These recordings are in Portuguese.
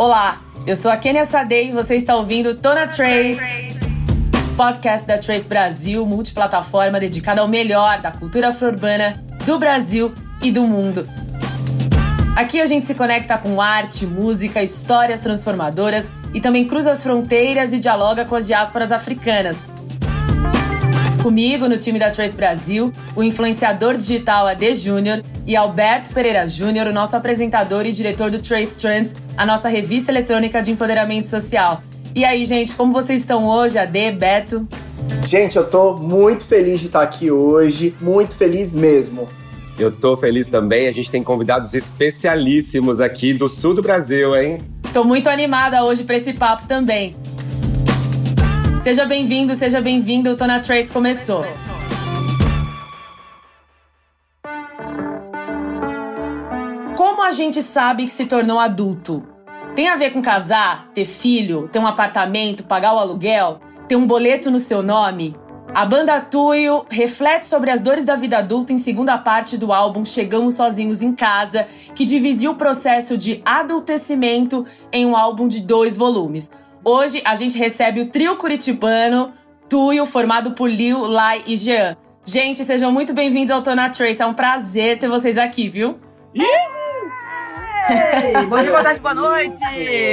Olá, eu sou a Kenia Sadei e você está ouvindo Tona Trace, podcast da Trace Brasil, multiplataforma dedicada ao melhor da cultura afro-urbana do Brasil e do mundo. Aqui a gente se conecta com arte, música, histórias transformadoras e também cruza as fronteiras e dialoga com as diásporas africanas. Comigo, no time da Trace Brasil, o influenciador digital AD Júnior e Alberto Pereira Júnior, o nosso apresentador e diretor do Trace Trends, a nossa revista eletrônica de empoderamento social. E aí, gente, como vocês estão hoje, AD, Beto? Gente, eu tô muito feliz de estar aqui hoje, muito feliz mesmo. Eu tô feliz também, a gente tem convidados especialíssimos aqui do sul do Brasil, hein? Tô muito animada hoje para esse papo também. Seja bem-vindo, seja bem-vindo. O Tona Trace começou. Como a gente sabe que se tornou adulto? Tem a ver com casar, ter filho, ter um apartamento, pagar o aluguel, ter um boleto no seu nome? A banda Tuyo reflete sobre as dores da vida adulta em segunda parte do álbum Chegamos Sozinhos em Casa, que dividiu o processo de adultecimento em um álbum de dois volumes. Hoje a gente recebe o trio curitibano Tuyo, formado por Liu, Lai e Jean. Gente, sejam muito bem-vindos ao Tona Trace. É um prazer ter vocês aqui, viu? Ei, bom dia, boa tarde, boa noite!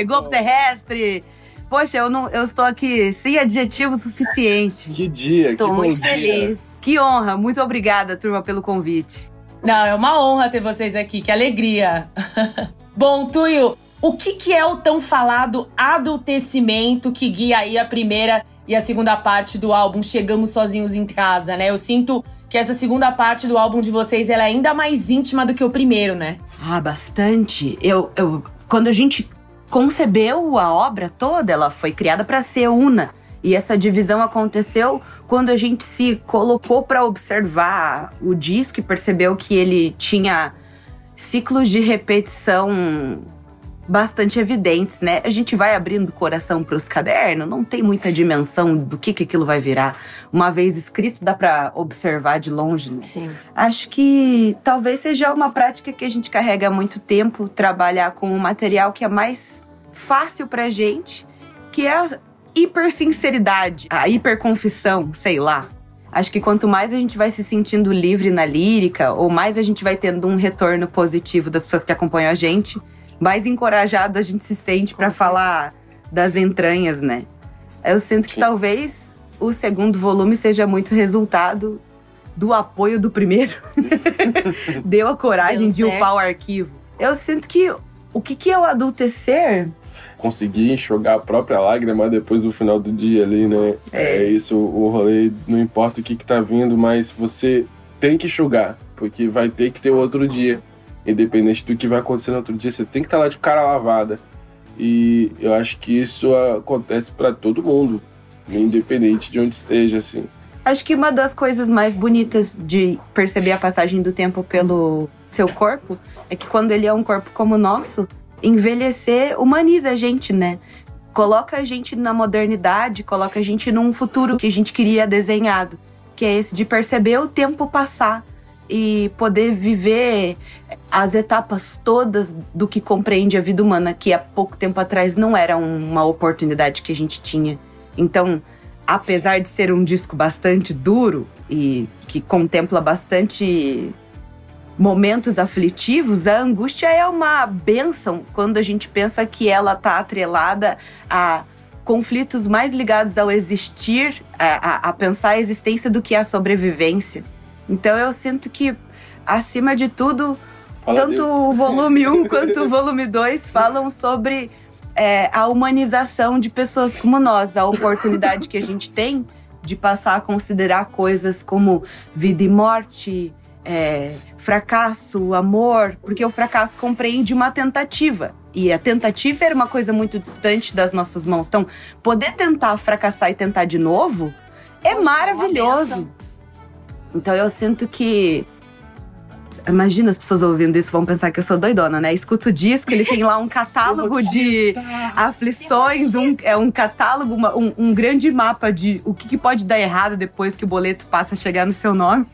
Globo Terrestre! Poxa, eu, não, eu estou aqui sem adjetivo suficiente. Que dia, Tô que muito bom feliz. Que honra! Muito obrigada, turma, pelo convite. Não, é uma honra ter vocês aqui, que alegria. Bom, Tuyo, o que, que é o tão falado adultecimento que guia aí a primeira e a segunda parte do álbum Chegamos Sozinhos em Casa, né? Eu sinto que essa segunda parte do álbum de vocês é ainda mais íntima do que o primeiro, né? Ah, bastante. Eu, eu, quando a gente concebeu a obra toda, ela foi criada para ser una. E essa divisão aconteceu quando a gente se colocou para observar o disco e percebeu que ele tinha ciclos de repetição bastante evidentes, né? A gente vai abrindo o coração para os cadernos, não tem muita dimensão do que, que aquilo vai virar. Uma vez escrito, dá para observar de longe, né? Sim. Acho que talvez seja uma prática que a gente carrega há muito tempo, trabalhar com um material que é mais fácil pra gente, que é a hipersinceridade, a hiperconfissão, sei lá. Acho que quanto mais a gente vai se sentindo livre na lírica, ou mais a gente vai tendo um retorno positivo das pessoas que acompanham a gente, mais encorajado a gente se sente pra falar das entranhas, né? Eu sinto que talvez o segundo volume seja muito resultado do apoio do primeiro. Deu a coragem Deu de certo. upar o arquivo. Eu sinto que o que, que é o adultecer? conseguir enxugar a própria lágrima depois do final do dia ali, né? É. É, isso, o rolê, não importa o que que tá vindo, mas você tem que enxugar, porque vai ter que ter outro dia. Independente do que vai acontecer no outro dia, você tem que estar lá de cara lavada. E eu acho que isso acontece pra todo mundo, independente de onde esteja, assim. Acho que uma das coisas mais bonitas de perceber a passagem do tempo pelo seu corpo é que quando ele é um corpo como o nosso, envelhecer humaniza a gente, né? Coloca a gente na modernidade, coloca a gente num futuro que a gente queria desenhado, que é esse de perceber o tempo passar e poder viver as etapas todas do que compreende a vida humana, que há pouco tempo atrás não era uma oportunidade que a gente tinha. Então, apesar de ser um disco bastante duro e que contempla bastante momentos aflitivos, a angústia é uma benção quando a gente pensa que ela está atrelada a conflitos mais ligados ao existir, a, a- a pensar a existência do que a sobrevivência. Então eu sinto que, acima de tudo, Fala tanto Deus. o volume 1 quanto o volume 2 falam sobre é, a humanização de pessoas como nós, a oportunidade que a gente tem de passar a considerar coisas como vida e morte, é, fracasso, amor, porque o fracasso compreende uma tentativa. E a tentativa era uma coisa muito distante das nossas mãos. Então, poder tentar fracassar e tentar de novo é uma maravilhoso. Então eu sinto que. Imagina as pessoas ouvindo isso vão pensar que eu sou doidona, né? Escuta o disco, ele tem lá um catálogo de aflições, um, é um catálogo, uma- um, um grande mapa de o que, que pode dar errado depois que o boleto passa a chegar no seu nome.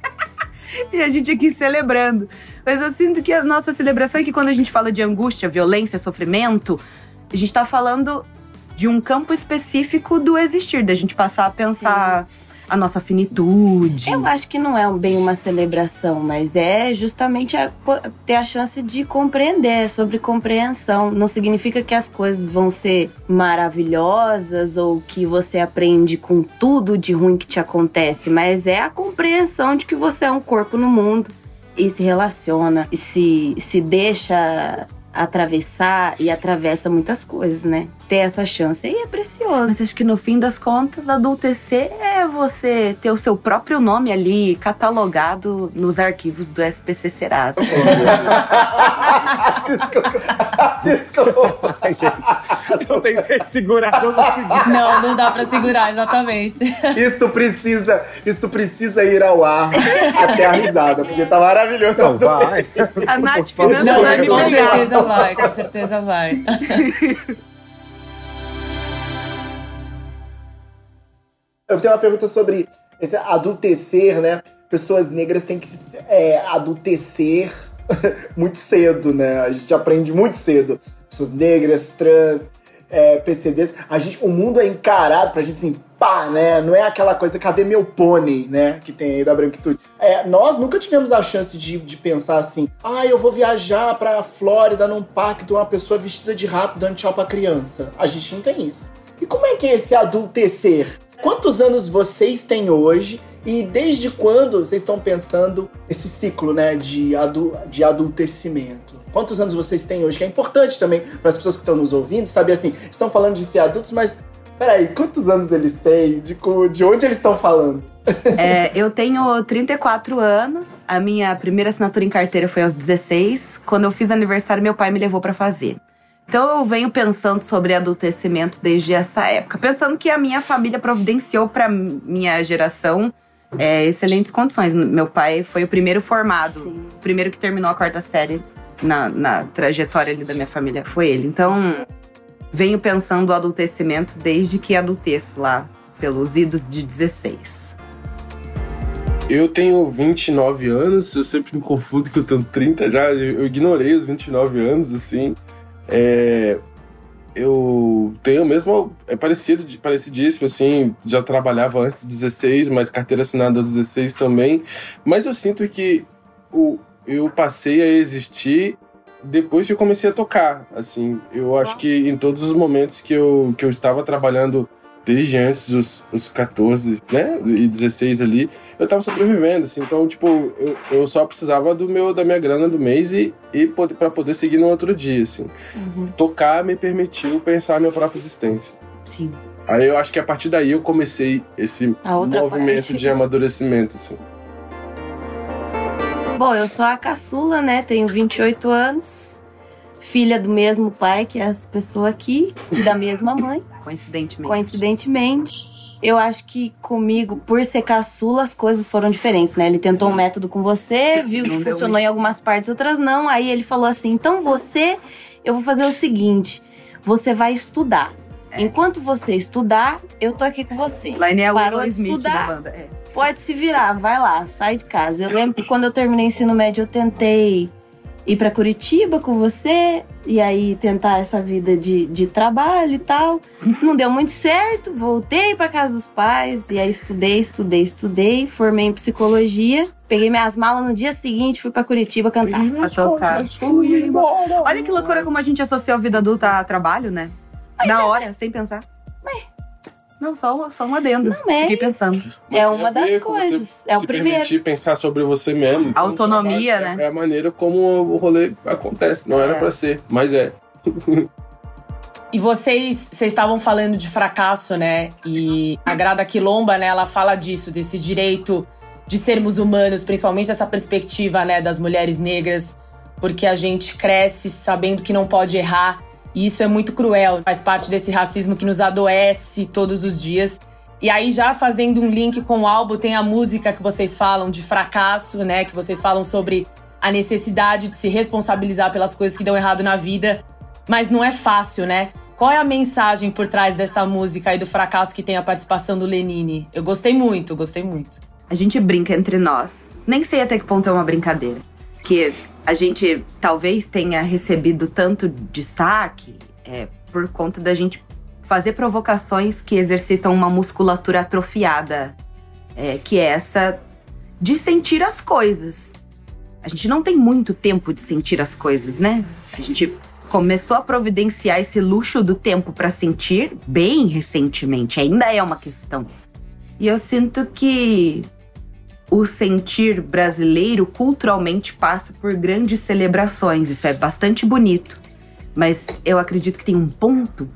e a gente aqui celebrando. Mas eu sinto que a nossa celebração é que quando a gente fala de angústia, violência, sofrimento, A gente tá falando de um campo específico do existir, da gente passar a pensar Sim. A nossa finitude. Eu acho que não é bem uma celebração, mas é justamente a, ter a chance de compreender, sobre compreensão. Não significa que as coisas vão ser maravilhosas ou que você aprende com tudo de ruim que te acontece, mas é a compreensão de que você é um corpo no mundo e se relaciona e se, se deixa atravessar e atravessa muitas coisas, né? Ter essa chance aí é precioso. Mas acho que no fim das contas, adultecer é você ter o seu próprio nome ali catalogado nos arquivos do SPC Serasa. desculpa. Desculpa. Ai, gente. Eu tentei segurar, não consegui. Não, não dá pra segurar, exatamente. Isso precisa, isso precisa ir ao ar até a risada, porque tá maravilhoso. Não, vai. A Nath Finanças vai Com certeza vai, com certeza vai. Eu tenho uma pergunta sobre esse adultecer, né? Pessoas negras têm que é, adultecer muito cedo, né? A gente aprende muito cedo. Pessoas negras, trans, é, PCDs. A gente, o mundo é encarado pra gente assim, pá, né? Não é aquela coisa, cadê meu pônei, né? Que tem aí da branquitude. É, nós nunca tivemos a chance de, de pensar assim, ah, eu vou viajar pra Flórida num parque de uma pessoa vestida de rato dando tchau pra criança. A gente não tem isso. E como é que é esse adultecer? Quantos anos vocês têm hoje? E desde quando vocês estão pensando esse ciclo, né, de, adu de adultecimento? Quantos anos vocês têm hoje? Que é importante também para as pessoas que estão nos ouvindo saber assim, estão falando de ser adultos, mas peraí, quantos anos eles têm? De, de onde eles estão falando? É, eu tenho 34 anos. A minha primeira assinatura em carteira foi aos 16. Quando eu fiz aniversário, meu pai me levou para fazer. Então eu venho pensando sobre adultecimento desde essa época, pensando que a minha família providenciou para minha geração é, excelentes condições. Meu pai foi o primeiro formado, Sim. o primeiro que terminou a quarta série na, na trajetória ali da minha família foi ele. Então venho pensando o adultecimento desde que adulteço lá pelos idos de 16. Eu tenho 29 anos, eu sempre me confundo que eu tenho 30 já, eu ignorei os 29 anos, assim. É, eu tenho mesmo. É parecido, parecidíssimo, assim. Já trabalhava antes de 16, mas carteira assinada aos 16 também. Mas eu sinto que o, eu passei a existir depois que eu comecei a tocar. Assim, eu acho que em todos os momentos que eu, que eu estava trabalhando, desde antes dos, dos 14 né, e 16 ali, eu tava sobrevivendo, assim. Então, tipo, eu, eu só precisava do meu, da minha grana do mês e, e para poder seguir no outro dia, assim. Uhum. Tocar me permitiu pensar a minha própria existência. Sim. Aí eu acho que a partir daí eu comecei esse movimento parte. de amadurecimento, assim. Bom, eu sou a caçula, né? Tenho 28 anos. Filha do mesmo pai que essa pessoa aqui, da mesma mãe. Coincidentemente. Coincidentemente. Eu acho que comigo, por ser caçula, as coisas foram diferentes, né? Ele tentou um método com você, viu que funcionou em algumas partes, outras não. Aí ele falou assim: então você, eu vou fazer o seguinte: você vai estudar. É. Enquanto você estudar, eu tô aqui com você. Laine é Parou de Smith estudar, da banda. É. Pode se virar, vai lá, sai de casa. Eu lembro que quando eu terminei o ensino médio, eu tentei ir para Curitiba com você e aí tentar essa vida de, de trabalho e tal. Não deu muito certo, voltei para casa dos pais e aí estudei, estudei, estudei, formei em psicologia, peguei minhas malas no dia seguinte, fui para Curitiba cantar. A tocar. Fui embora. Olha que loucura como a gente associa a vida adulta a trabalho, né? Na hora, sem pensar. Ué, não, só, só um adendo. Não, Fiquei pensando. é uma das coisas. É o se primeiro. permitir pensar sobre você mesmo. Então, Autonomia, né? É, é, a maneira como o rolê acontece. Não é. era para ser, mas é. E vocês, vocês estavam falando de fracasso, né? E a Grada Quilomba, né, ela fala disso, desse direito de sermos humanos, principalmente dessa perspectiva, né, das mulheres negras, porque a gente cresce sabendo que não pode errar e isso é muito cruel, faz parte desse racismo que nos adoece todos os dias. E aí, já fazendo um link com o álbum, tem a música que vocês falam de fracasso, né? Que vocês falam sobre a necessidade de se responsabilizar pelas coisas que dão errado na vida. Mas não é fácil, né? Qual é a mensagem por trás dessa música e do fracasso que tem a participação do Lenine? Eu gostei muito, gostei muito. A gente brinca entre nós. Nem sei até que ponto é uma brincadeira. Que a gente talvez tenha recebido tanto destaque É por conta da gente fazer provocações que exercitam uma musculatura atrofiada, é, que é essa de sentir as coisas. A gente não tem muito tempo de sentir as coisas, né? A gente começou a providenciar esse luxo do tempo para sentir bem recentemente, ainda é uma questão. E eu sinto que o sentir brasileiro culturalmente passa por grandes celebrações, isso é bastante bonito. Mas eu acredito que tem um ponto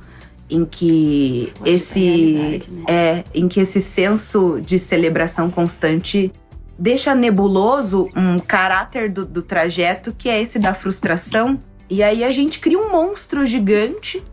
em que esse né? é em que esse senso de celebração constante deixa nebuloso um caráter do, do trajeto que é esse da frustração e aí a gente cria um monstro gigante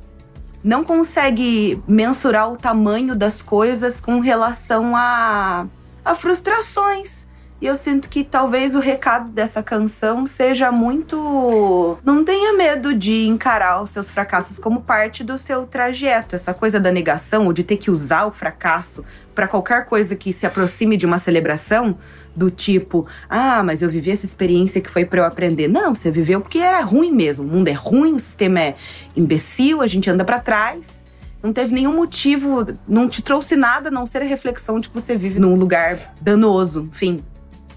não consegue mensurar o tamanho das coisas com relação a, a frustrações e eu sinto que talvez o recado dessa canção seja muito. Não tenha medo de encarar os seus fracassos como parte do seu trajeto. Essa coisa da negação, ou de ter que usar o fracasso para qualquer coisa que se aproxime de uma celebração, do tipo, ah, mas eu vivi essa experiência que foi para eu aprender. Não, você viveu porque era ruim mesmo. O mundo é ruim, o sistema é imbecil, a gente anda para trás não teve nenhum motivo, não te trouxe nada a não ser a reflexão de que você vive num lugar danoso. Enfim,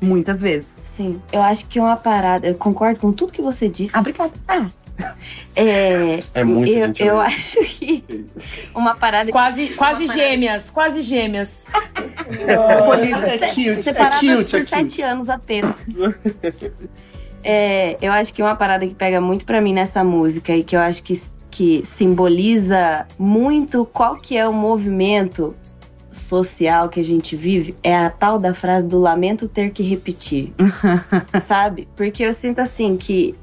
muitas vezes. Sim, eu acho que uma parada, eu concordo com tudo que você disse. Ah, obrigada. Ah. É, É muita eu, eu ali. acho que uma parada Quase, quase gêmeas, quase gêmeas. é cute, é separadas cute, por é sete cute. anos apenas. É, eu acho que uma parada que pega muito pra mim nessa música e que eu acho que, que simboliza muito qual que é o movimento social que a gente vive é a tal da frase do lamento ter que repetir. sabe? Porque eu sinto assim que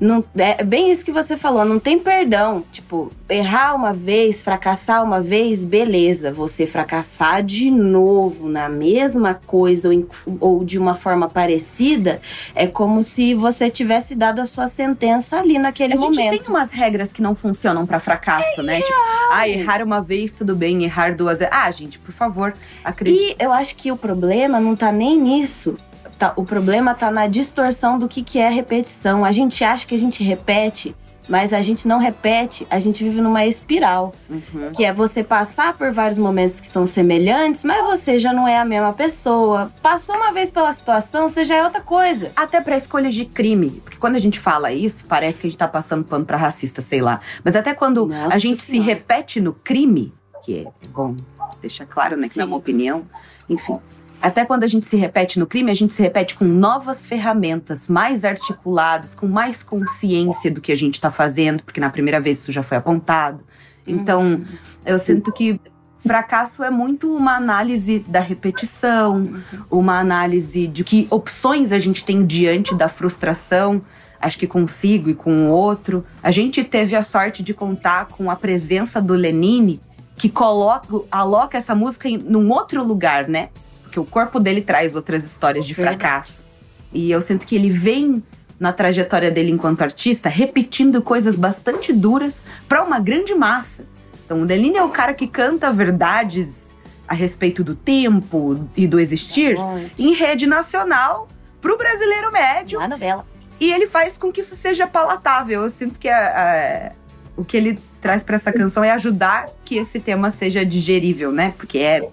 não, é bem isso que você falou, não tem perdão. Tipo, errar uma vez, fracassar uma vez, beleza. Você fracassar de novo na mesma coisa ou, em- ou de uma forma parecida, é como se você tivesse dado a sua sentença ali naquele A gente momento. tem umas regras que não funcionam pra fracasso, né? Tipo, ah, errar uma vez, tudo bem, errar duas vezes. Ah, gente, por favor, acredite. E eu acho que o problema não tá nem nisso. Tá- o problema tá na distorção do que, que é repetição. A gente acha que a gente repete, mas a gente não repete, a gente vive numa espiral. Uhum. Que é você passar por vários momentos que são semelhantes, mas você já não é a mesma pessoa. Passou uma vez pela situação, você já é outra coisa. Até pra escolhas de crime. Porque quando a gente fala isso, parece que a gente tá passando pano pra racista, sei lá. Mas até quando Nossa a gente se Senhora. repete no crime, que é bom, deixa claro, né, que não é Sim. uma opinião, enfim. Até quando a gente se repete no crime, a gente se repete com novas ferramentas, mais articuladas, com mais consciência do que a gente está fazendo, porque na primeira vez isso já foi apontado. Então, eu sinto que fracasso é muito uma análise da repetição, uma análise de que opções a gente tem diante da frustração. Acho que consigo e com o outro. A gente teve a sorte de contar com a presença do Lenine, que coloca, aloca essa música em num outro lugar, né? Porque o corpo dele traz outras histórias de fracasso. E eu sinto que ele vem na trajetória dele enquanto artista repetindo coisas bastante duras para uma grande massa. Então, o Lenine é o cara que canta verdades a respeito do tempo e do existir em rede nacional pro brasileiro médio Na novela. e ele faz com que isso seja palatável. Eu sinto que a- a- o que ele traz para essa canção é ajudar que esse tema seja digerível, né? Porque é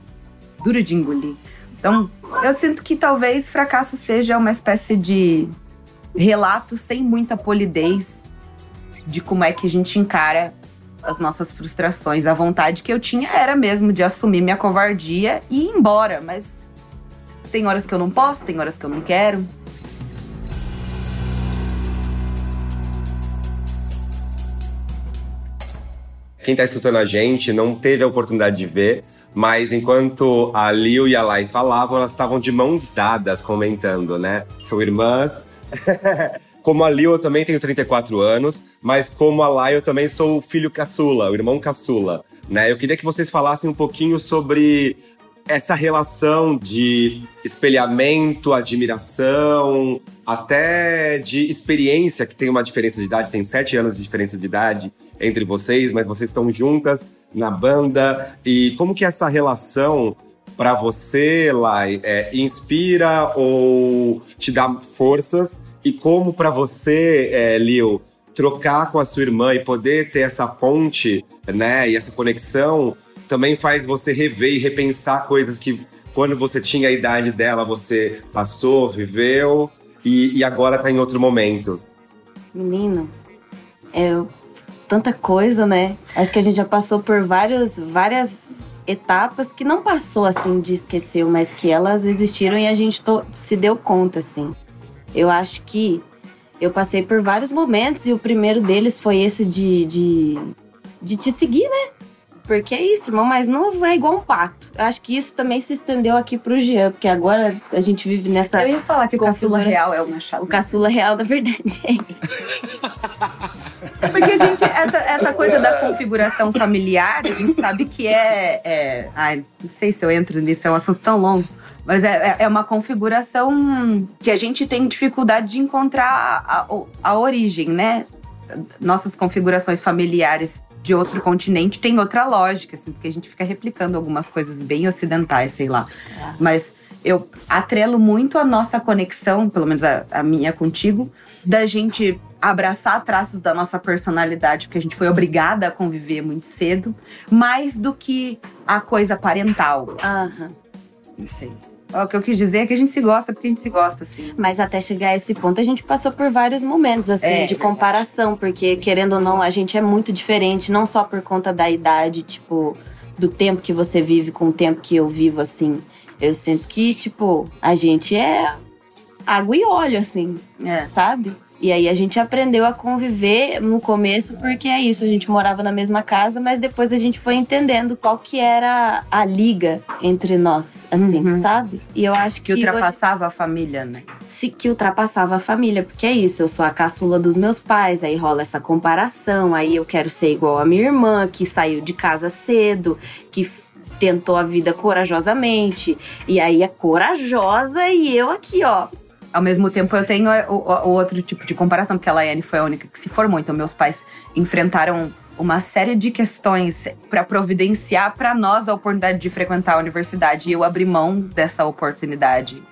duro de engolir. Então, eu sinto que talvez fracasso seja uma espécie de relato sem muita polidez de como é que a gente encara as nossas frustrações. A vontade que eu tinha era mesmo de assumir minha covardia e ir embora, mas tem horas que eu não posso, tem horas que eu não quero. Quem tá escutando a gente não teve a oportunidade de ver, mas enquanto a Liu e a Lai falavam, elas estavam de mãos dadas comentando, né? São irmãs. como a Liu, eu também tenho 34 anos, mas como a Lai, eu também sou o filho caçula, o irmão caçula, né? Eu queria que vocês falassem um pouquinho sobre essa relação de espelhamento, admiração, até de experiência, que tem uma diferença de idade, tem sete anos de diferença de idade entre vocês, mas vocês estão juntas na banda. E como que essa relação para você, Lai, é, inspira ou te dá forças? E como para você, é, Lil, trocar com a sua irmã e poder ter essa ponte, né, e essa conexão, também faz você rever e repensar coisas que quando você tinha a idade dela, você passou, viveu e, e agora tá em outro momento. Menino, é tanta coisa, né? Acho que a gente já passou por vários, várias etapas que não passou assim de esquecer, mas que elas existiram e a gente se deu conta, assim. Eu acho que eu passei por vários momentos e o primeiro deles foi esse de, de, de te seguir, né? Porque é isso, irmão mais novo é igual um pato. Eu acho que isso também se estendeu aqui pro Jean, porque agora a gente vive nessa. Eu ia falar que o caçula real é o Machado. O caçula real, na verdade, é ele. Porque, gente, essa, essa coisa da configuração familiar, a gente sabe que é, é. Ai, não sei se eu entro nisso, é um assunto tão longo. Mas é, é, é uma configuração que a gente tem dificuldade de encontrar a, a, a origem, né? Nossas configurações familiares de outro continente tem outra lógica, assim, porque a gente fica replicando algumas coisas bem ocidentais, sei lá. É. Mas eu atrelo muito a nossa conexão, pelo menos a, a, minha contigo, da gente abraçar traços da nossa personalidade, porque a gente foi obrigada a conviver muito cedo, mais do que a coisa parental. Aham. Não sei. O que eu quis dizer é que a gente se gosta porque a gente se gosta, assim. Mas até chegar a esse ponto, a gente passou por vários momentos, assim, é, de comparação, porque, querendo ou não, a gente é muito diferente, não só por conta da idade, tipo, do tempo que você vive com o tempo que eu vivo, assim. Eu sinto que, tipo, a gente é água e óleo, assim, é. sabe? E aí a gente aprendeu a conviver no começo, porque é isso, a gente morava na mesma casa, mas depois a gente foi entendendo qual que era a liga entre nós, assim, uhum. sabe? E eu acho que. Que ultrapassava hoje... a família, né? Se, que ultrapassava a família, porque é isso, eu sou a caçula dos meus pais, aí rola essa comparação, aí eu quero ser igual a minha irmã, que saiu de casa cedo, que tentou a vida corajosamente, e aí é corajosa e eu aqui, ó, ao mesmo tempo, eu tenho o, o, outro tipo de comparação, porque a Laiane foi a única que se formou. Então, meus pais enfrentaram uma série de questões para providenciar para nós a oportunidade de frequentar a universidade. E eu abri mão dessa oportunidade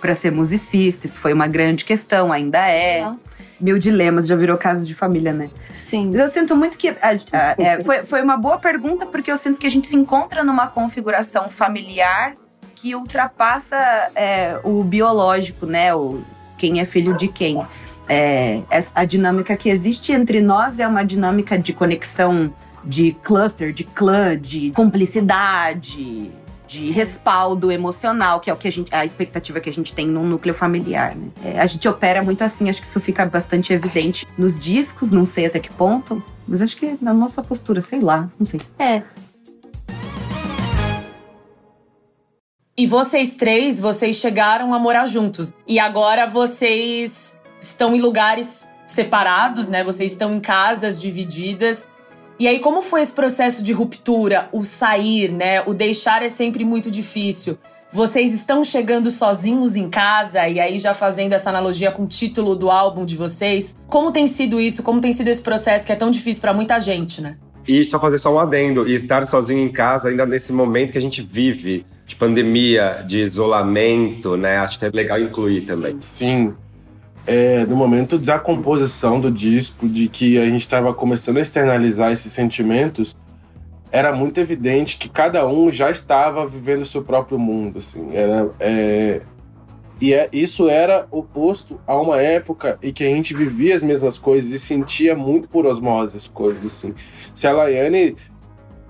para ser musicista. Isso foi uma grande questão, ainda é. Mil dilemas, já virou caso de família, né? Sim. Mas eu sinto muito que. A, a, é, foi, foi uma boa pergunta, porque eu sinto que a gente se encontra numa configuração familiar que ultrapassa é, o biológico, né? O, quem é filho de quem. É, a dinâmica que existe entre nós é uma dinâmica de conexão de cluster, de clã, de cumplicidade, de respaldo emocional, que é o que a gente, a expectativa que a gente tem num núcleo familiar. Né? É, a gente opera muito assim, acho que isso fica bastante evidente nos discos, não sei até que ponto, mas acho que na nossa postura, sei lá, não sei. É, E vocês três, vocês chegaram a morar juntos. E agora vocês estão em lugares separados, né? Vocês estão em casas divididas. E aí, como foi esse processo de ruptura? O sair, né? O deixar é sempre muito difícil. Vocês estão chegando sozinhos em casa e aí já fazendo essa analogia com o título do álbum de vocês. Como tem sido isso? Como tem sido esse processo que é tão difícil para muita gente, né? E só fazer só um adendo e estar sozinho em casa ainda nesse momento que a gente vive de pandemia, de isolamento, né? Acho que é legal incluir também. Sim. É, no momento da composição do disco, de que a gente estava começando a externalizar esses sentimentos, era muito evidente que cada um já estava vivendo seu próprio mundo, assim. Era, é, e é, isso era oposto a uma época em que a gente vivia as mesmas coisas e sentia muito por osmose as coisas, assim. Se a Laiane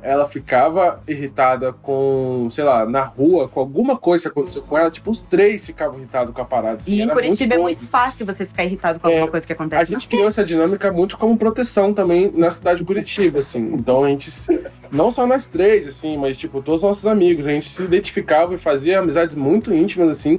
ela ficava irritada com, sei lá, na rua, com alguma coisa que aconteceu com ela, tipo, os três ficavam irritados com a parada. Assim, e em Curitiba muito é muito fácil você ficar irritado com alguma é, coisa que acontece. A gente criou essa dinâmica muito como proteção também na cidade de Curitiba, assim. Então a gente, não só nós três, assim, mas tipo, todos os nossos amigos, a gente se identificava e fazia amizades muito íntimas, assim,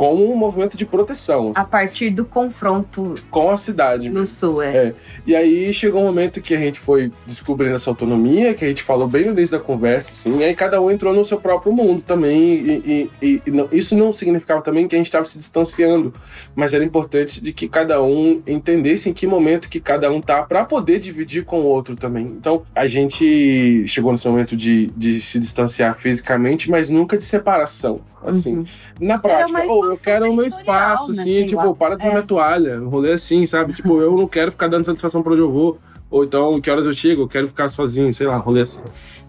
como um movimento de proteção. A partir do confronto com a cidade. No sul, é. é. E aí chegou um momento que a gente foi descobrindo essa autonomia, que a gente falou bem no início da conversa, assim, e aí cada um entrou no seu próprio mundo também. E, e, e não, isso não significava também que a gente estava se distanciando, mas era importante de que cada um entendesse em que momento que cada um tá para poder dividir com o outro também. Então a gente chegou nesse momento de, de se distanciar fisicamente, mas nunca de separação. Assim, uhum. na prática, ou eu quero o meu espaço, né? assim, Sei tipo, lá. para de usar É. minha toalha. Um rolê assim, sabe? Tipo, eu não quero ficar dando satisfação pra onde eu vou. Ou então, que horas eu chego, eu quero ficar sozinho, sei lá, rolê assim.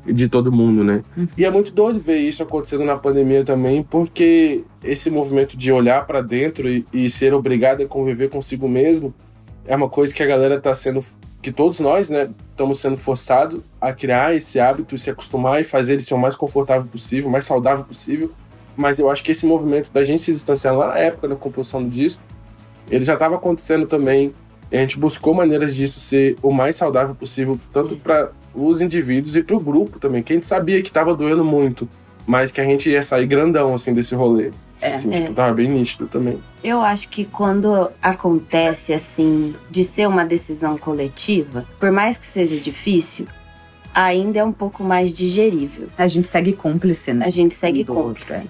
De todo mundo, né? Uhum. E é muito doido ver isso acontecendo na pandemia também, porque esse movimento de olhar pra dentro e, e ser obrigado a conviver consigo mesmo é uma coisa que a galera tá sendo. que todos nós, né, estamos sendo forçados a criar esse hábito, se acostumar e fazer ele ser o mais confortável possível, o mais saudável possível. Mas eu acho que esse movimento da gente se distanciar lá na época da composição do disco, ele já estava acontecendo também. E a gente buscou maneiras disso ser o mais saudável possível, tanto para os indivíduos e para o grupo também, que a gente sabia que estava doendo muito, mas que a gente ia sair grandão assim desse rolê. É, assim, é. tipo, tava bem nítido também. Eu acho que quando acontece assim, de ser uma decisão coletiva, por mais que seja difícil, ainda é um pouco mais digerível. A gente segue cúmplice, né? A gente segue cúmplice.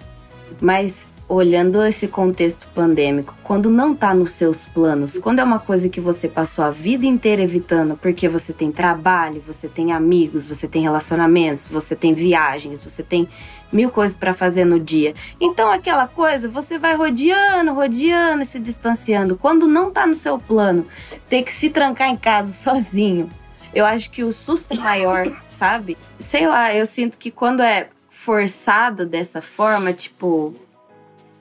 Mas olhando esse contexto pandêmico, quando não tá nos seus planos, quando é uma coisa que você passou a vida inteira evitando, porque você tem trabalho, você tem amigos, você tem relacionamentos, você tem viagens, você tem mil coisas pra fazer no dia. Então aquela coisa, você vai rodeando, rodeando e se distanciando. Quando não tá no seu plano, ter que se trancar em casa sozinho. Eu acho que o susto maior, sabe? Sei lá, eu sinto que quando é forçado dessa forma, tipo,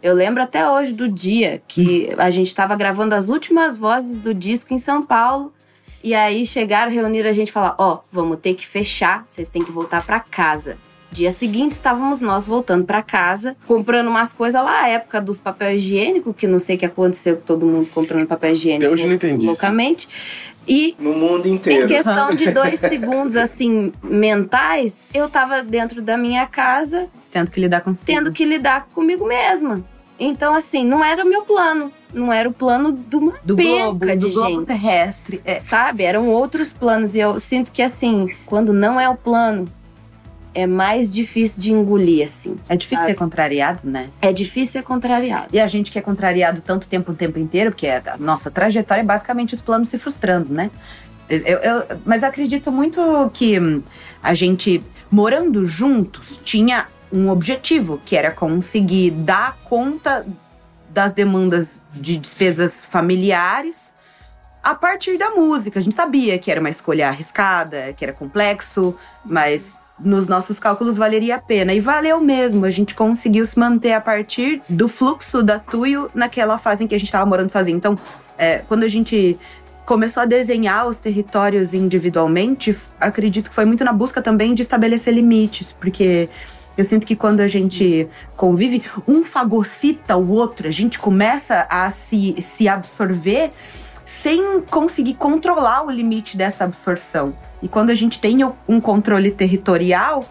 eu lembro até hoje do dia que a gente tava gravando as últimas vozes do disco em São Paulo. E aí chegaram, reuniram a gente e falaram: Ó, vamos ter que fechar, vocês têm que voltar pra casa. Dia seguinte estávamos nós voltando pra casa, comprando umas coisas lá, a época dos papel higiênico, que não sei o que aconteceu com todo mundo comprando papel higiênico hoje não entendi isso. E No mundo em inteiro. questão de dois segundos, assim, mentais, eu tava dentro da minha casa, Tendo que lidar com tendo que lidar comigo mesma. Então, assim, não era o meu plano. Não era o plano de uma do penca globo, de do globo gente. terrestre. É. Sabe? Eram outros planos. E eu sinto que, assim, quando não é o plano, é mais difícil de engolir, assim. É difícil Sabe? ser contrariado, né? É difícil ser contrariado. E a gente que é contrariado tanto tempo o tempo inteiro, porque a nossa trajetória é basicamente os planos se frustrando, né? Eu, eu- mas acredito muito que hum, a gente, morando juntos, tinha um objetivo, que era conseguir dar conta das demandas de despesas familiares a partir da música. A gente sabia que era uma escolha arriscada, que era complexo, mas nos nossos cálculos valeria a pena. E valeu mesmo. A gente conseguiu se manter a partir do fluxo da Tuyo naquela fase em que a gente estava morando sozinho. Então, é, quando a gente começou a desenhar os territórios individualmente, acredito que foi muito na busca também de estabelecer limites, porque eu sinto que quando a gente convive, um fagocita o outro, a gente começa a se, se absorver sem conseguir controlar o limite dessa absorção. E quando a gente tem um controle territorial,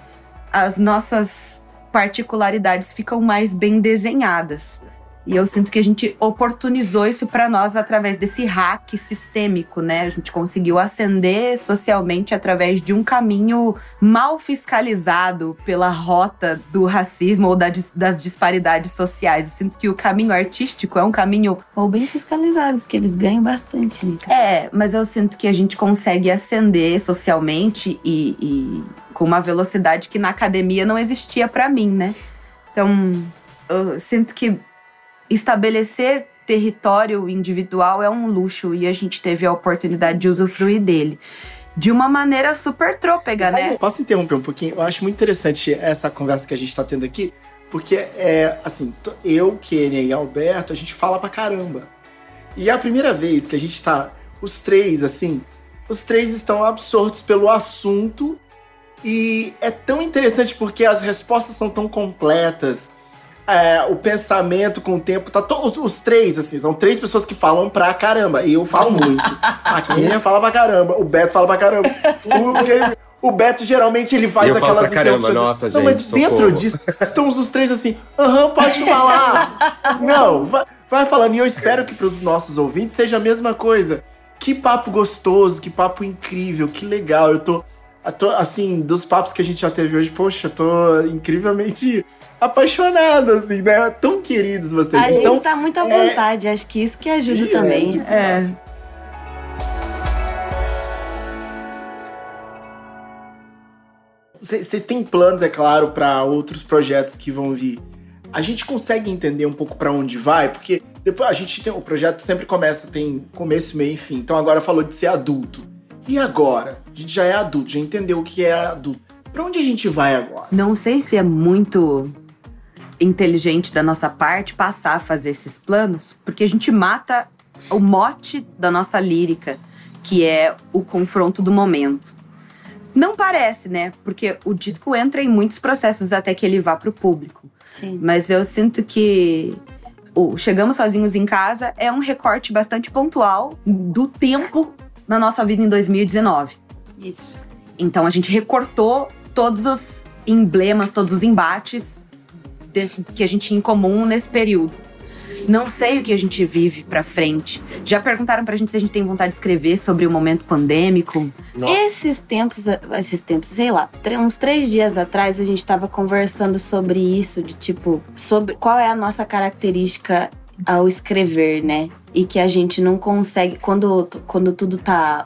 as nossas particularidades ficam mais bem desenhadas. E eu sinto que a gente oportunizou isso para nós através desse hack sistêmico, né? A gente conseguiu ascender socialmente através de um caminho mal fiscalizado pela rota do racismo ou da das disparidades sociais. Eu sinto que o caminho artístico é um caminho Ou bem fiscalizado, porque eles ganham bastante, né? é, mas eu sinto que a gente consegue ascender socialmente e, e com uma velocidade que na academia não existia pra mim, né? Então, eu sinto que estabelecer território individual é um luxo e a gente teve a oportunidade de usufruir dele. De uma maneira super trôpega, né? Posso interromper um pouquinho? Eu acho muito interessante essa conversa que a gente tá tendo aqui, porque é assim, eu, Kenia e Alberto, a gente fala pra caramba. E é a primeira vez que a gente tá, os três, assim, os três estão absortos pelo assunto e é tão interessante porque as respostas são tão completas. É, o pensamento com o tempo, tá todos os três, assim, são três pessoas que falam pra caramba. E eu falo muito. A Kenia fala pra caramba, o Beto fala pra caramba. O, o Beto geralmente ele faz aquelas pra caramba, interrupções. nossa, Não, mas gente, dentro socorro. disso, estamos os três assim, aham, pode falar. Não, vai, vai falando. E eu espero que pros nossos ouvintes seja a mesma coisa. Que papo gostoso, que papo incrível, que legal. Eu tô, assim, dos papos que a gente já teve hoje, poxa, eu tô incrivelmente apaixonado, assim, né? Tão queridos vocês. A então, gente tá muito à é- vontade, acho que isso que ajuda Ih, também. É. Vocês têm planos, é claro, para outros projetos que vão vir. a gente consegue entender um pouco para onde vai, porque depois a gente tem o projeto sempre começa tem começo, meio e fim. Então agora falou de ser adulto. E agora? A gente já é adulto, já entendeu o que é adulto. Para onde a gente vai agora? Não sei se é muito inteligente da nossa parte passar a fazer esses planos, porque a gente mata o mote da nossa lírica, que é o confronto do momento. Não parece, né? Porque o disco entra em muitos processos até que ele vá para o público. Sim. Mas eu sinto que o Chegamos Sozinhos em Casa é um recorte bastante pontual do tempo na nossa vida em 2019. Isso. Então a gente recortou todos os emblemas, todos os embates desse- que a gente tinha em comum nesse período. Não sei o que a gente vive pra frente. Já perguntaram pra gente se a gente tem vontade de escrever sobre o momento pandêmico. Nossa. Esses tempos, esses tempos, sei lá, uns três dias atrás a gente tava conversando sobre isso, de tipo, sobre qual é a nossa característica ao escrever, né? E que a gente não consegue, quando, quando tudo tá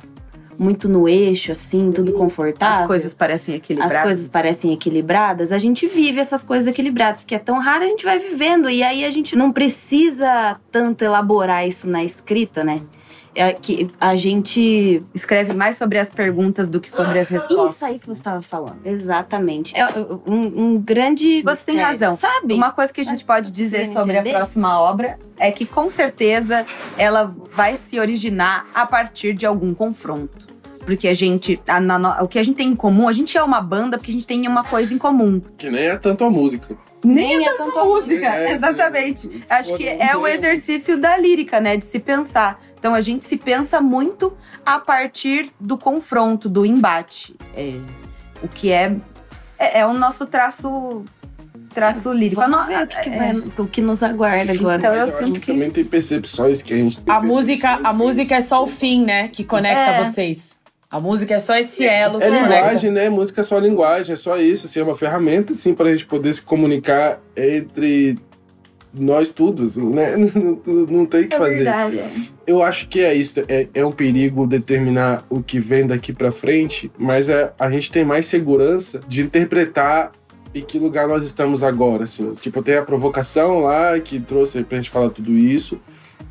muito no eixo, assim, tudo confortável. As coisas parecem equilibradas. as coisas parecem equilibradas, a gente vive essas coisas equilibradas, porque é tão raro, a gente vai vivendo. E aí a gente não precisa tanto elaborar isso na escrita, né? É que a gente. Escreve mais sobre as perguntas do que sobre as respostas. Isso aí que você estava falando. Exatamente. É um, um grande. Você tem é, razão. Sabe? Uma coisa que a gente pode dizer sobre a entender? próxima obra é que, com certeza, ela vai se originar a partir de algum confronto. Porque a gente. a- na o que a gente tem em comum, a gente é uma banda porque a gente tem uma coisa em comum. Que nem é tanto a música. Nem, é tanto tanto a música. É, Exatamente. se Acho que é o exercício da lírica, né? De se pensar. Então a gente se pensa muito a partir do confronto, do embate. É, o que é, é. é o nosso traço. Traço lírico. Vamos ver o que, que é, vai- o que nos aguarda agora. Então, eu eu acho sinto que, também tem percepções que a gente tem A música, a música é só o fim, né? Que conecta É. vocês. A música é só esse elo que É conecta. linguagem, né? Música é só linguagem, é só isso. Assim, é uma ferramenta, assim, pra gente poder se comunicar entre nós todos, né? Não, não tem o que É fazer. verdade. é. Eu acho que é isso. É, é um perigo determinar o que vem daqui pra frente, mas é, a gente tem mais segurança de interpretar em que lugar nós estamos agora, assim. Tipo, tem a provocação lá que trouxe pra gente falar tudo isso.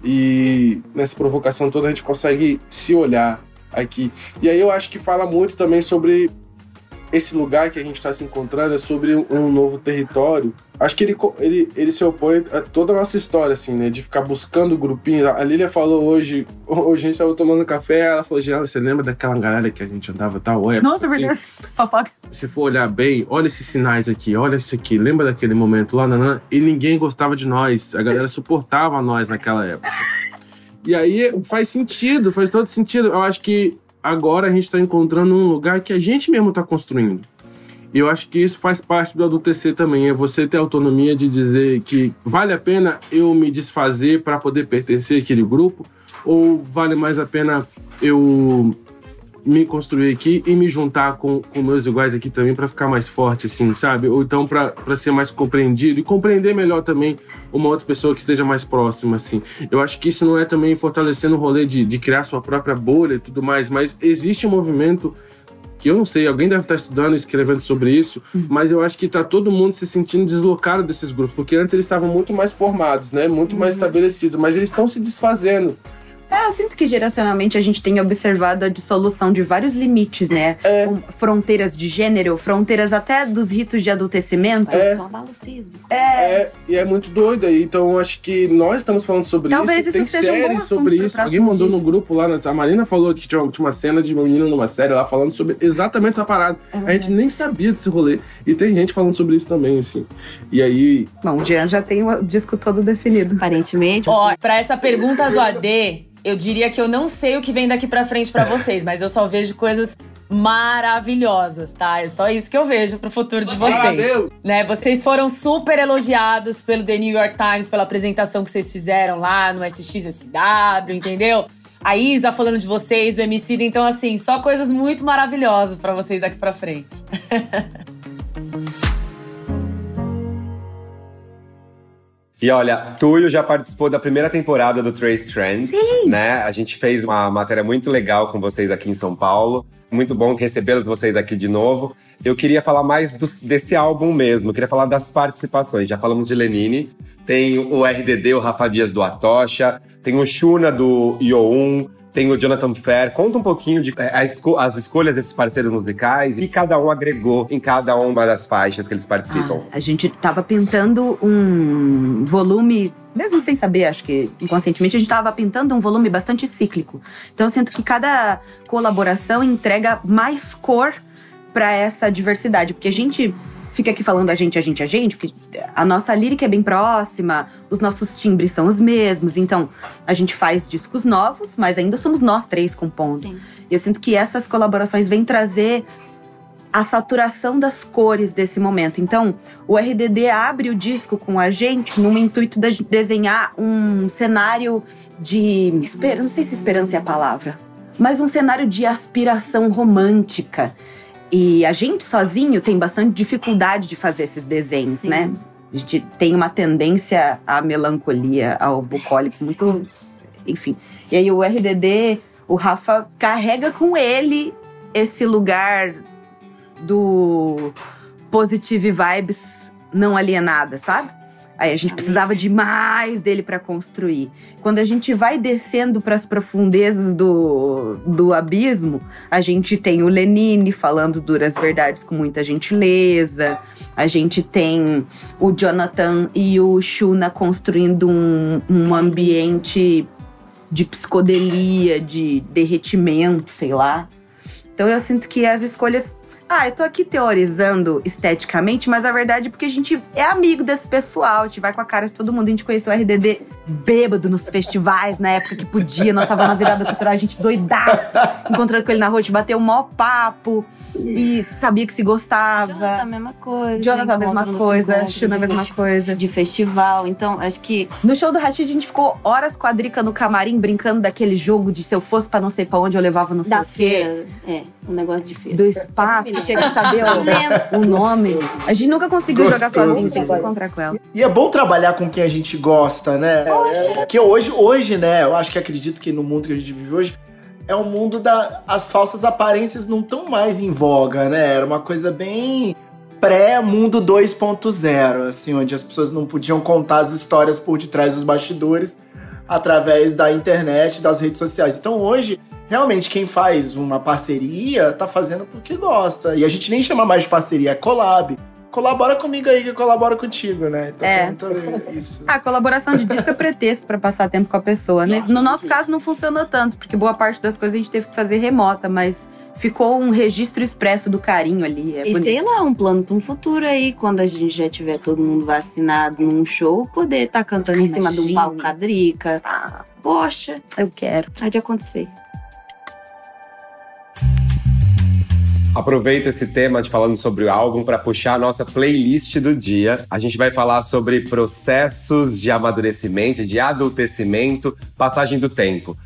E nessa provocação toda a gente consegue se olhar aqui. E aí eu acho que fala muito também sobre esse lugar que a gente está se encontrando, é sobre um novo território. Acho que ele, ele, ele se opõe a toda a nossa história, assim, né? De ficar buscando grupinhos. A Lília falou hoje, hoje a gente estava tomando café, ela falou, Giana, você lembra daquela galera que a gente andava tal época? Nossa, é assim? verdade. Fofoca. se for olhar bem, olha esses sinais aqui, olha isso aqui, lembra daquele momento lá, nanã, e ninguém gostava de nós, a galera suportava nós naquela época. E aí faz sentido, faz todo sentido. Eu acho que agora a gente está encontrando um lugar que a gente mesmo está construindo. E eu acho que isso faz parte do adultecer também, é você ter autonomia de dizer que vale a pena eu me desfazer para poder pertencer àquele grupo, ou vale mais a pena eu me construir aqui e me juntar com, com meus iguais aqui também para ficar mais forte, assim, sabe? Ou então para ser mais compreendido e compreender melhor também uma outra pessoa que esteja mais próxima, assim. Eu acho que isso não é também fortalecendo o rolê de, de criar sua própria bolha e tudo mais, mas existe um movimento que eu não sei, alguém deve estar estudando e escrevendo sobre isso, mas eu acho que tá todo mundo se sentindo deslocado desses grupos, porque antes eles estavam muito mais formados, né? Muito mais estabelecidos, mas eles estão se desfazendo. É, eu sinto que geracionalmente a gente tem observado a dissolução de vários limites, né? É. Com fronteiras de gênero, fronteiras até dos ritos de adultecimento. É. Só abalo sísmico. É, e é muito doido aí. Então, acho que nós estamos falando sobre Talvez isso. isso Tem seja um bom séries assunto sobre isso. Alguém mandou no disco. grupo lá. A Marina falou que tinha uma cena de uma menina numa série lá falando sobre exatamente essa parada. É a gente nem sabia desse rolê. E tem gente falando sobre isso também, assim. E aí. Bom, o Jean já tem o disco todo definido. Aparentemente. Ó, pra essa pergunta do AD, eu diria que eu não sei o que vem daqui pra frente pra vocês, mas eu só vejo coisas maravilhosas, tá? É só isso que eu vejo pro futuro de vocês. Deus! Né, vocês foram super elogiados pelo The New York Times pela apresentação que vocês fizeram lá no SXSW, entendeu? A Isa falando de vocês, o MC, então assim, só coisas muito maravilhosas pra vocês daqui pra frente. E olha, Túlio já participou da primeira temporada do Trace Trends, né? A gente fez uma matéria muito legal com vocês aqui em São Paulo. Muito bom recebê-los vocês aqui de novo. Eu queria falar mais do, desse álbum mesmo. Eu queria falar das participações. Já falamos de Lenine. Tem o RDD, o Rafa Dias do Atocha. Tem o Shuna do Youn tem o Jonathan Fair. Conta um pouquinho de é, esco as escolhas desses parceiros musicais e cada um agregou em cada uma das faixas que eles participam. Ah, a gente estava pintando um volume mesmo sem saber, acho que inconscientemente, a gente estava pintando um volume bastante cíclico. Então eu sinto que cada colaboração entrega mais cor para essa diversidade, porque a gente fica aqui falando a gente, a gente, a gente, porque a nossa lírica é bem próxima, os nossos timbres são os mesmos, então a gente faz discos novos, mas ainda somos nós três compondo. Sim. E eu sinto que essas colaborações vêm trazer a saturação das cores desse momento. Então, o RDD abre o disco com a gente no intuito de desenhar um cenário de. Não sei se esperança é a palavra, mas um cenário de aspiração romântica e a gente sozinho tem bastante dificuldade de fazer esses desenhos, Sim. né? A gente tem uma tendência à melancolia, ao bucólico muito. Enfim. E aí o RDD, o Rafa carrega com ele esse lugar do positive vibes não alienada, sabe? Aí a gente precisava de mais dele para construir. Quando a gente vai descendo para as profundezas do, do abismo, a gente tem o Lenine falando duras verdades com muita gentileza. A gente tem o Jonathan e o Shuna construindo um, um ambiente de psicodelia, de derretimento, sei lá. Então eu sinto que as escolhas ah, eu tô aqui teorizando esteticamente, mas a verdade é porque a gente é amigo desse pessoal, a gente vai com a cara de todo mundo. A gente conheceu o RDD bêbado nos festivais, na época que podia. Nós tava na virada cultural, a gente doidaço. Encontrando com ele na rua, a gente bateu um maior papo e sabia que se gostava. Jonathan, a mesma coisa. Jonathan, a mesma coisa. Shuna, a mesma coisa. De festival. Então, acho que. No show do Rashid, a gente ficou horas com a Drica no camarim, brincando daquele jogo de se eu fosse pra não sei pra onde eu levava no da feira. É, um negócio de feira. Do espaço tinha que saber o, o nome. A gente nunca conseguiu Gostoso. jogar sozinho, tem que encontrar com ela. E é bom trabalhar com quem a gente gosta, né? Poxa. Porque hoje, hoje, né, eu acho que acredito que no mundo que a gente vive hoje, é um mundo da. As falsas aparências não estão mais em voga, né? Era uma coisa bem pré-mundo 2.0, assim, onde as pessoas não podiam contar as histórias por detrás dos bastidores através da internet, das redes sociais. Então hoje realmente quem faz uma parceria tá fazendo porque gosta. E a gente nem chama mais de parceria, é collab. Colabora comigo aí que eu colaboro contigo, né? Então, é. Então, isso. A colaboração de disco é pretexto para passar tempo com a pessoa. Nossa, no nosso caso não funcionou tanto, porque boa parte das coisas a gente teve que fazer remota, mas ficou um registro expresso do carinho ali. É e bonito. sei lá, um plano para um futuro aí, quando a gente já tiver todo mundo vacinado num show, poder estar tá cantando Ai, em cima imagine. de um palco cadrica. Ah, poxa. Eu quero. Há de acontecer. Aproveito esse tema de falando sobre o álbum para puxar a nossa playlist do dia. A gente vai falar sobre processos de amadurecimento, de adultecimento, passagem do tempo.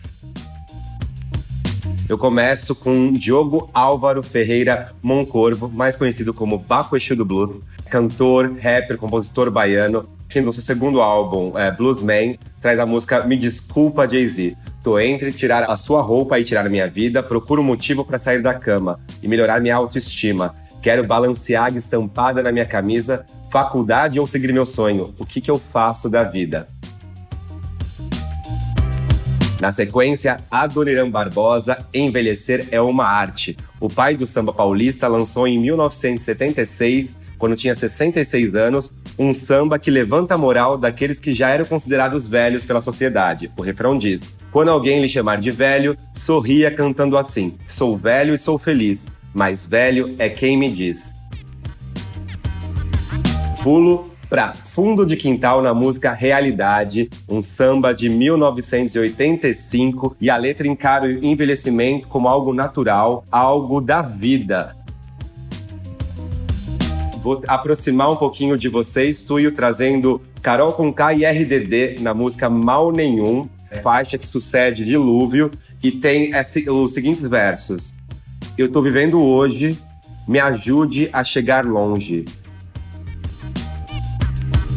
Eu começo com Diogo Álvaro Ferreira Moncorvo, mais conhecido como Baco Exu do Blues, cantor, rapper, compositor baiano, que no seu segundo álbum, é, Bluesman, traz a música Me Desculpa Jay-Z. Tô entre tirar a sua roupa e tirar minha vida, procuro um motivo para sair da cama e melhorar minha autoestima. Quero balancear estampada na minha camisa, faculdade ou seguir meu sonho. O que, que eu faço da vida? Na sequência, Adoniran Barbosa, Envelhecer é uma Arte. O pai do samba paulista lançou em 1976, quando tinha 66 anos, um samba que levanta a moral daqueles que já eram considerados velhos pela sociedade. O refrão diz: Quando alguém lhe chamar de velho, sorria cantando assim: Sou velho e sou feliz, mas velho é quem me diz. Pulo para Fundo de Quintal na música Realidade, um samba de 1985, e a letra encara o envelhecimento como algo natural, algo da vida, vou aproximar um pouquinho de vocês, Tuyo, trazendo Carol com K e RDD na música Mal Nenhum, é. faixa que sucede Dilúvio, e tem esse, os seguintes versos. Eu tô vivendo hoje, me ajude a chegar longe.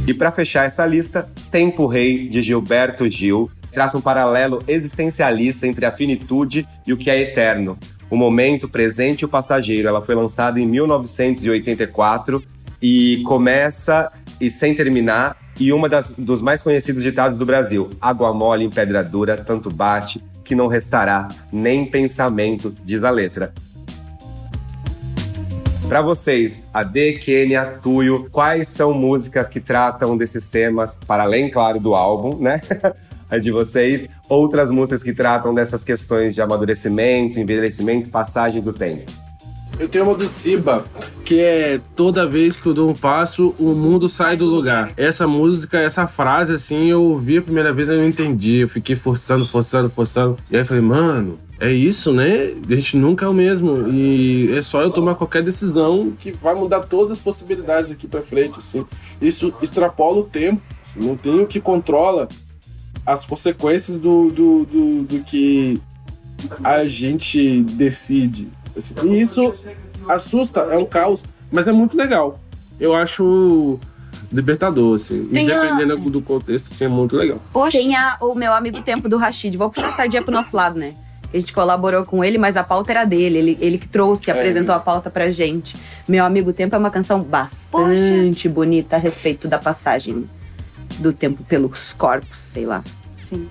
E para fechar essa lista, Tempo Rei, de Gilberto Gil, traça um paralelo existencialista entre a finitude e o que é eterno. O momento, presente e o passageiro. Ela foi lançada em 1984 e começa e sem terminar e uma das, dos mais conhecidos ditados do Brasil: água mole em pedra dura, tanto bate que não restará nem pensamento, diz a letra. Para vocês, Ade, Kênia, Tuyo, quais são músicas que tratam desses temas, para além, claro, do álbum, né? A de vocês, outras músicas que tratam dessas questões de amadurecimento, envelhecimento, passagem do tempo. Eu tenho uma do Siba, que é toda vez que eu dou um passo, o mundo sai do lugar. Essa música, essa frase, assim, eu ouvi a primeira vez eu não entendi. Eu fiquei forçando, forçando, forçando. E aí eu falei, mano, é isso, né? A gente nunca é o mesmo. E é só eu tomar qualquer decisão que vai mudar todas as possibilidades aqui pra frente, assim. Isso extrapola o tempo. Assim, não tem o que controla as consequências do, do, do, do que a gente decide. Assim, e isso assusta, é um caos, mas é muito legal. Eu acho libertador, assim. Tem a- Independendo do contexto, assim, é muito legal. Poxa, Tem a- o meu amigo Tempo do Rashid. Vou puxar a sardinha pro nosso lado, né? A gente colaborou com ele, mas a pauta era dele. Ele, ele que trouxe, É. apresentou a pauta pra gente. Meu Amigo Tempo é uma canção bastante bonita a respeito da passagem do tempo pelos corpos, sei lá. sim.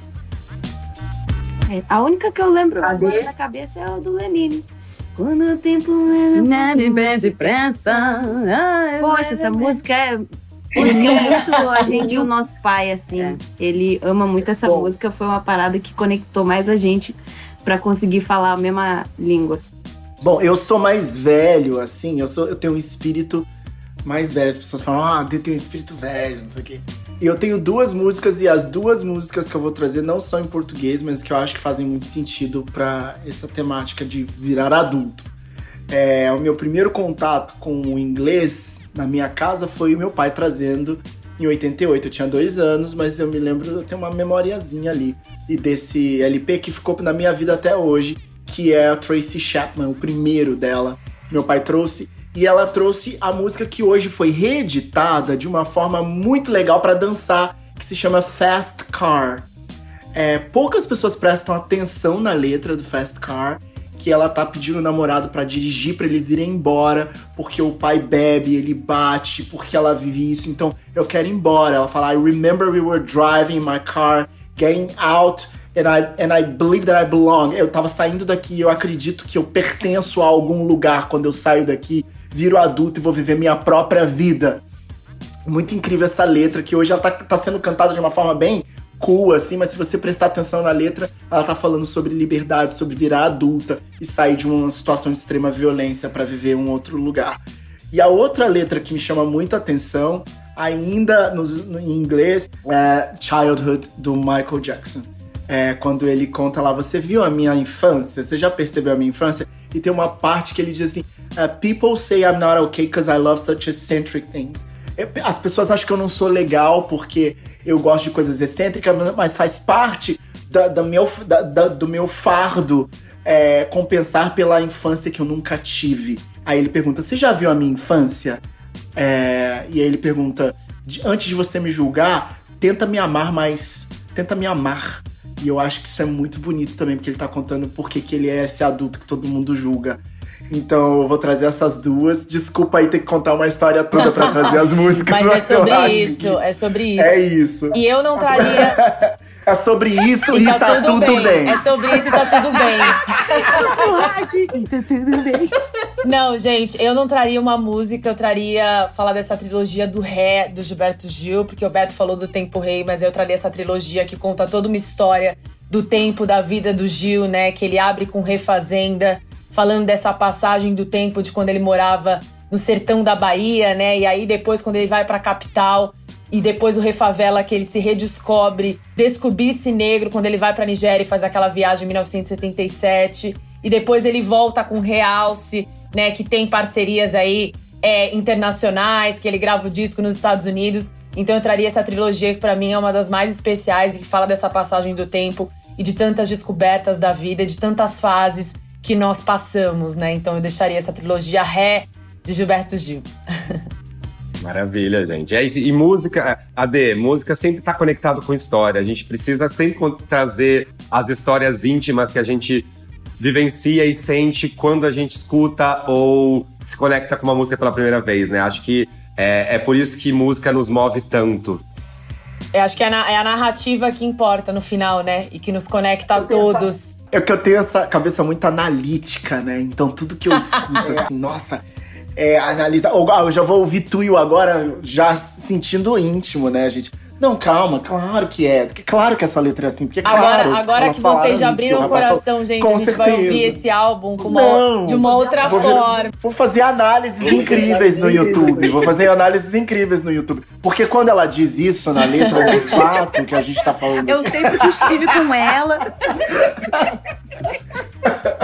É, a única que eu lembro Cadê? agora na cabeça é o do Lenine. Quando o tempo leva... Nada pede pressa. Poxa, essa música é. Música muito a gente e o nosso pai, assim. É. Ele ama muito essa Bom. música. Foi uma parada que conectou mais a gente pra conseguir falar a mesma língua. Bom, eu sou mais velho, assim, eu, sou, eu tenho um espírito mais velho. As pessoas falam, ah, tem um espírito velho, não sei o quê. E eu tenho duas músicas, e as duas músicas que eu vou trazer não são em português, mas que eu acho que fazem muito sentido pra essa temática de virar adulto. É, o meu primeiro contato com o inglês na minha casa foi o meu pai trazendo em 88. Eu tinha dois anos, mas eu me lembro, eu tenho uma memoriazinha ali. E desse LP que ficou na minha vida até hoje, que é a Tracy Chapman, o primeiro dela. Meu pai trouxe. E ela trouxe a música que hoje foi reeditada de uma forma muito legal para dançar, que se chama Fast Car. É, poucas pessoas prestam atenção na letra do Fast Car, que ela tá pedindo o namorado pra dirigir pra eles irem embora, porque o pai bebe, ele bate, porque ela vive isso, então eu quero ir embora. Ela fala, I remember we were driving my car, getting out, and I, and I believe that I belong. Eu tava saindo daqui, eu acredito que eu pertenço a algum lugar quando eu saio daqui, viro adulto e vou viver minha própria vida. Muito incrível essa letra, que hoje ela tá, tá sendo cantada de uma forma bem cool, assim, mas se você prestar atenção na letra, ela tá falando sobre liberdade, sobre virar adulta e sair de uma situação de extrema violência para viver um outro lugar. E a outra letra que me chama muito atenção, ainda no, em inglês, é Childhood, do Michael Jackson. É, quando ele conta lá, você viu a minha infância? Você já percebeu a minha infância? E tem uma parte que ele diz assim: uh, People say I'm not okay because I love such eccentric things. As pessoas acham que eu não sou legal porque eu gosto de coisas excêntricas, mas faz parte da- da meu, da- da- do meu fardo é, compensar pela infância que eu nunca tive. Aí ele pergunta: Você já viu a minha infância? É, e aí ele pergunta: "De- Antes de você me julgar, tenta me amar mais. Tenta me amar. E eu acho que isso é muito bonito também, porque ele tá contando por que ele é esse adulto que todo mundo julga. Então eu vou trazer essas duas. Desculpa aí ter que contar uma história toda pra trazer as músicas. Mas é sobre isso, que é sobre isso. É isso. E eu não traria. É sobre isso E e, tá, tudo, bem. É sobre isso e tá tudo bem. Então tudo bem. Não, gente, eu não traria uma música, eu traria falar dessa trilogia do Ré, do Gilberto Gil, porque o Beto falou do Tempo Rei, mas eu traria essa trilogia que conta toda uma história do tempo da vida do Gil, né? Que ele abre com Refazenda, falando dessa passagem do tempo de quando ele morava no sertão da Bahia, né? E aí depois quando ele vai pra capital e depois o Refavela que ele se redescobre, descobrir-se negro quando ele vai pra Nigéria e faz aquela viagem em 1977 e depois ele volta com Realce, né, que tem parcerias aí é, internacionais, que ele grava o disco nos Estados Unidos. Então eu traria essa trilogia que pra mim é uma das mais especiais e que fala dessa passagem do tempo e de tantas descobertas da vida, de tantas fases que nós passamos, né? Então eu deixaria essa trilogia Ré de Gilberto Gil. Maravilha, gente. É isso. E música, AD, música sempre tá conectado com história. A gente precisa sempre trazer as histórias íntimas que a gente vivencia e sente quando a gente escuta ou se conecta com uma música pela primeira vez, né? Acho que é, é por isso que música nos move tanto. Eu acho que é, é a narrativa que importa no final, né? E que nos conecta a todos. É que eu tenho essa cabeça muito analítica, né? Então tudo que eu escuto, assim, nossa, é, analisa. Ah, eu já vou ouvir Tuyo agora, já sentindo íntimo, né, gente? Não, calma, claro que é. Claro que essa letra é assim, porque Agora, claro. agora que vocês já abriram que o coração, gente, Com a gente vai certeza. ouvir esse álbum com uma- Não, de uma outra vou ver- forma. Vou fazer análises incríveis no YouTube. Vou fazer análises incríveis no YouTube. Porque quando ela diz isso na letra, de fato, que a gente tá falando. Eu sei porque estive com ela.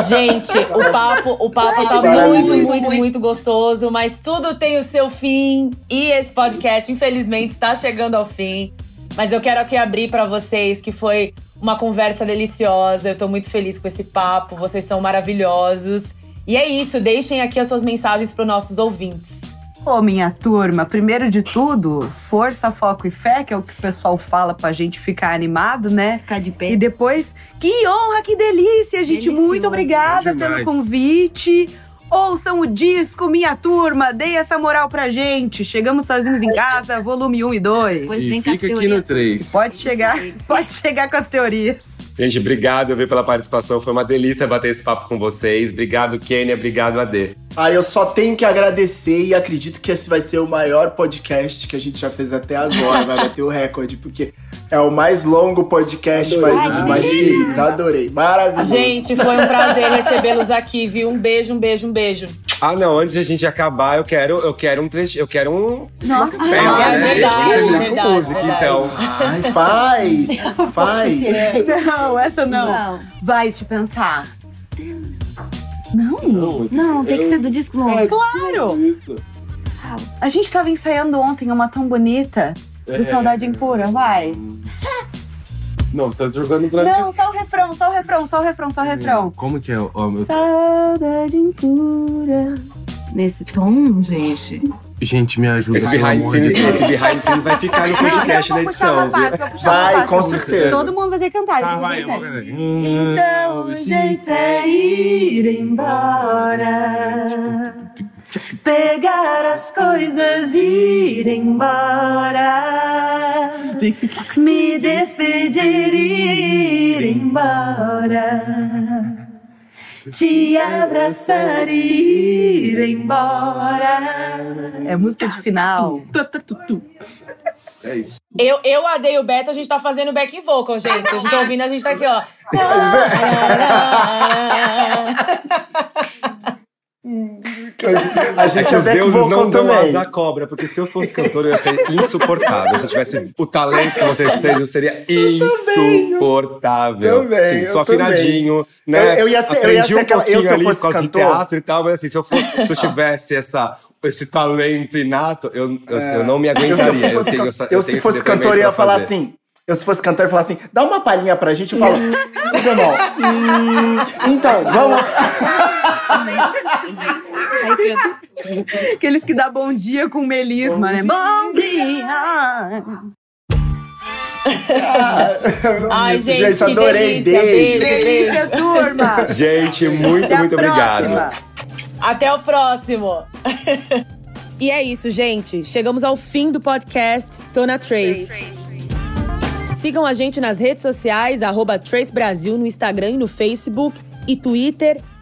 Gente, o papo, o papo tá muito, muito, muito gostoso, mas tudo tem o seu fim e esse podcast, infelizmente, está chegando ao fim. Mas eu quero aqui abrir pra vocês que foi uma conversa deliciosa. Eu tô muito feliz com esse papo, vocês são maravilhosos. E é isso, deixem aqui as suas mensagens para nossos ouvintes. Ô, minha turma, primeiro de tudo, força, foco e fé, que é o que o pessoal fala pra gente ficar animado, né? Ficar de E pé. depois, que honra, que delícia, gente. Delicioso. Muito obrigada Demais. pelo convite. Ouçam o disco, minha turma, dei essa moral pra gente. Chegamos sozinhos em casa, volume 1 e 2. Pois E vem com as fica aqui no 3. Pode chegar, pode chegar com as teorias. Gente, obrigado viu, pela participação. Foi uma delícia bater esse papo com vocês. Obrigado, Kênia. Obrigado, Ade. Ah, eu só tenho que agradecer e acredito que esse vai ser o maior podcast que a gente já fez até agora. vai bater o recorde, porque é o mais longo podcast, mas um dos mais queridos. Adorei. Maravilhoso. Gente, foi um prazer recebê-los aqui, viu? Um beijo, um beijo, um beijo. Ah, não, antes de a gente acabar, eu quero, eu quero um trecho, eu quero um Nossa, pé, Ah, é né? verdade, terminar verdade, com música, verdade. então. Ai, faz. faz. não, essa não. Não. Vai te pensar. Não, Não, Não, tem que ser do disco novo. claro. Isso. A gente tava ensaiando ontem uma tão bonita. Do É. Saudade Impura, vai. Não, você tá jogando pra Não, só o refrão, só o refrão, só o refrão, só o refrão. Como que é? Ó, meu... Saudade impura. Nesse tom, gente. Gente, me ajuda. Esse behind scenes, esse behind scenes vai ficar no podcast Não, na vou puxar edição. fácil, Vai, com certeza. Todo mundo vai ter que cantar. Tá, vai, sério. cantar. Então o jeito é ir embora. Pegar as coisas e ir embora. Me despedir e ir embora. Te abraçar e ir embora. É música de final. É isso. Eu, eu, a Dei e o Beto, a gente tá fazendo back vocal, gente. Vocês não estão ouvindo, a gente tá aqui, ó. A É gente que é os deuses não dão asa à cobra, porque se eu fosse cantor, eu ia ser insuportável. Se eu tivesse o talento que vocês têm, eu seria insuportável. também, Sim, eu sou afinadinho, né? Eu- eu ia ser- eu Aprendi ia ser um aquela- eu, pouquinho se eu ali fosse por causa cantor- de teatro e tal, mas assim, se eu, fosse, se eu tivesse essa, esse talento inato, eu, eu, eu não me Eu, se aguentaria. Eu, fosse, tenho can- essa- eu, eu se fosse cantor, eu ia falar fazer. assim. Eu, se fosse cantor, eu ia falar assim: dá uma palhinha pra gente. Eu falo. Hum, então, vamos. Aqueles que dá bom dia com melisma, né? Bom dia! Ai, Isso, gente, que adorei. delícia. Beijo. Beijo. Delícia, turma! Gente, muito, Até muito obrigado. Até o próximo. e é isso, gente. Chegamos ao fim do podcast Tona Trace. Sigam a gente nas redes sociais, arroba Trace Brasil no Instagram e no Facebook e Twitter,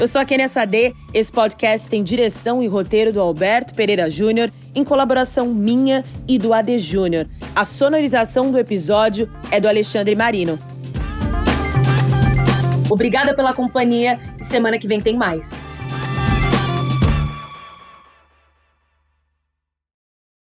Eu sou a Kenia Sade. Esse podcast tem direção e roteiro do Alberto Pereira Júnior, em colaboração minha e do AD Júnior. A sonorização do episódio é do Alexandre Marino. Obrigada pela companhia e semana que vem tem mais.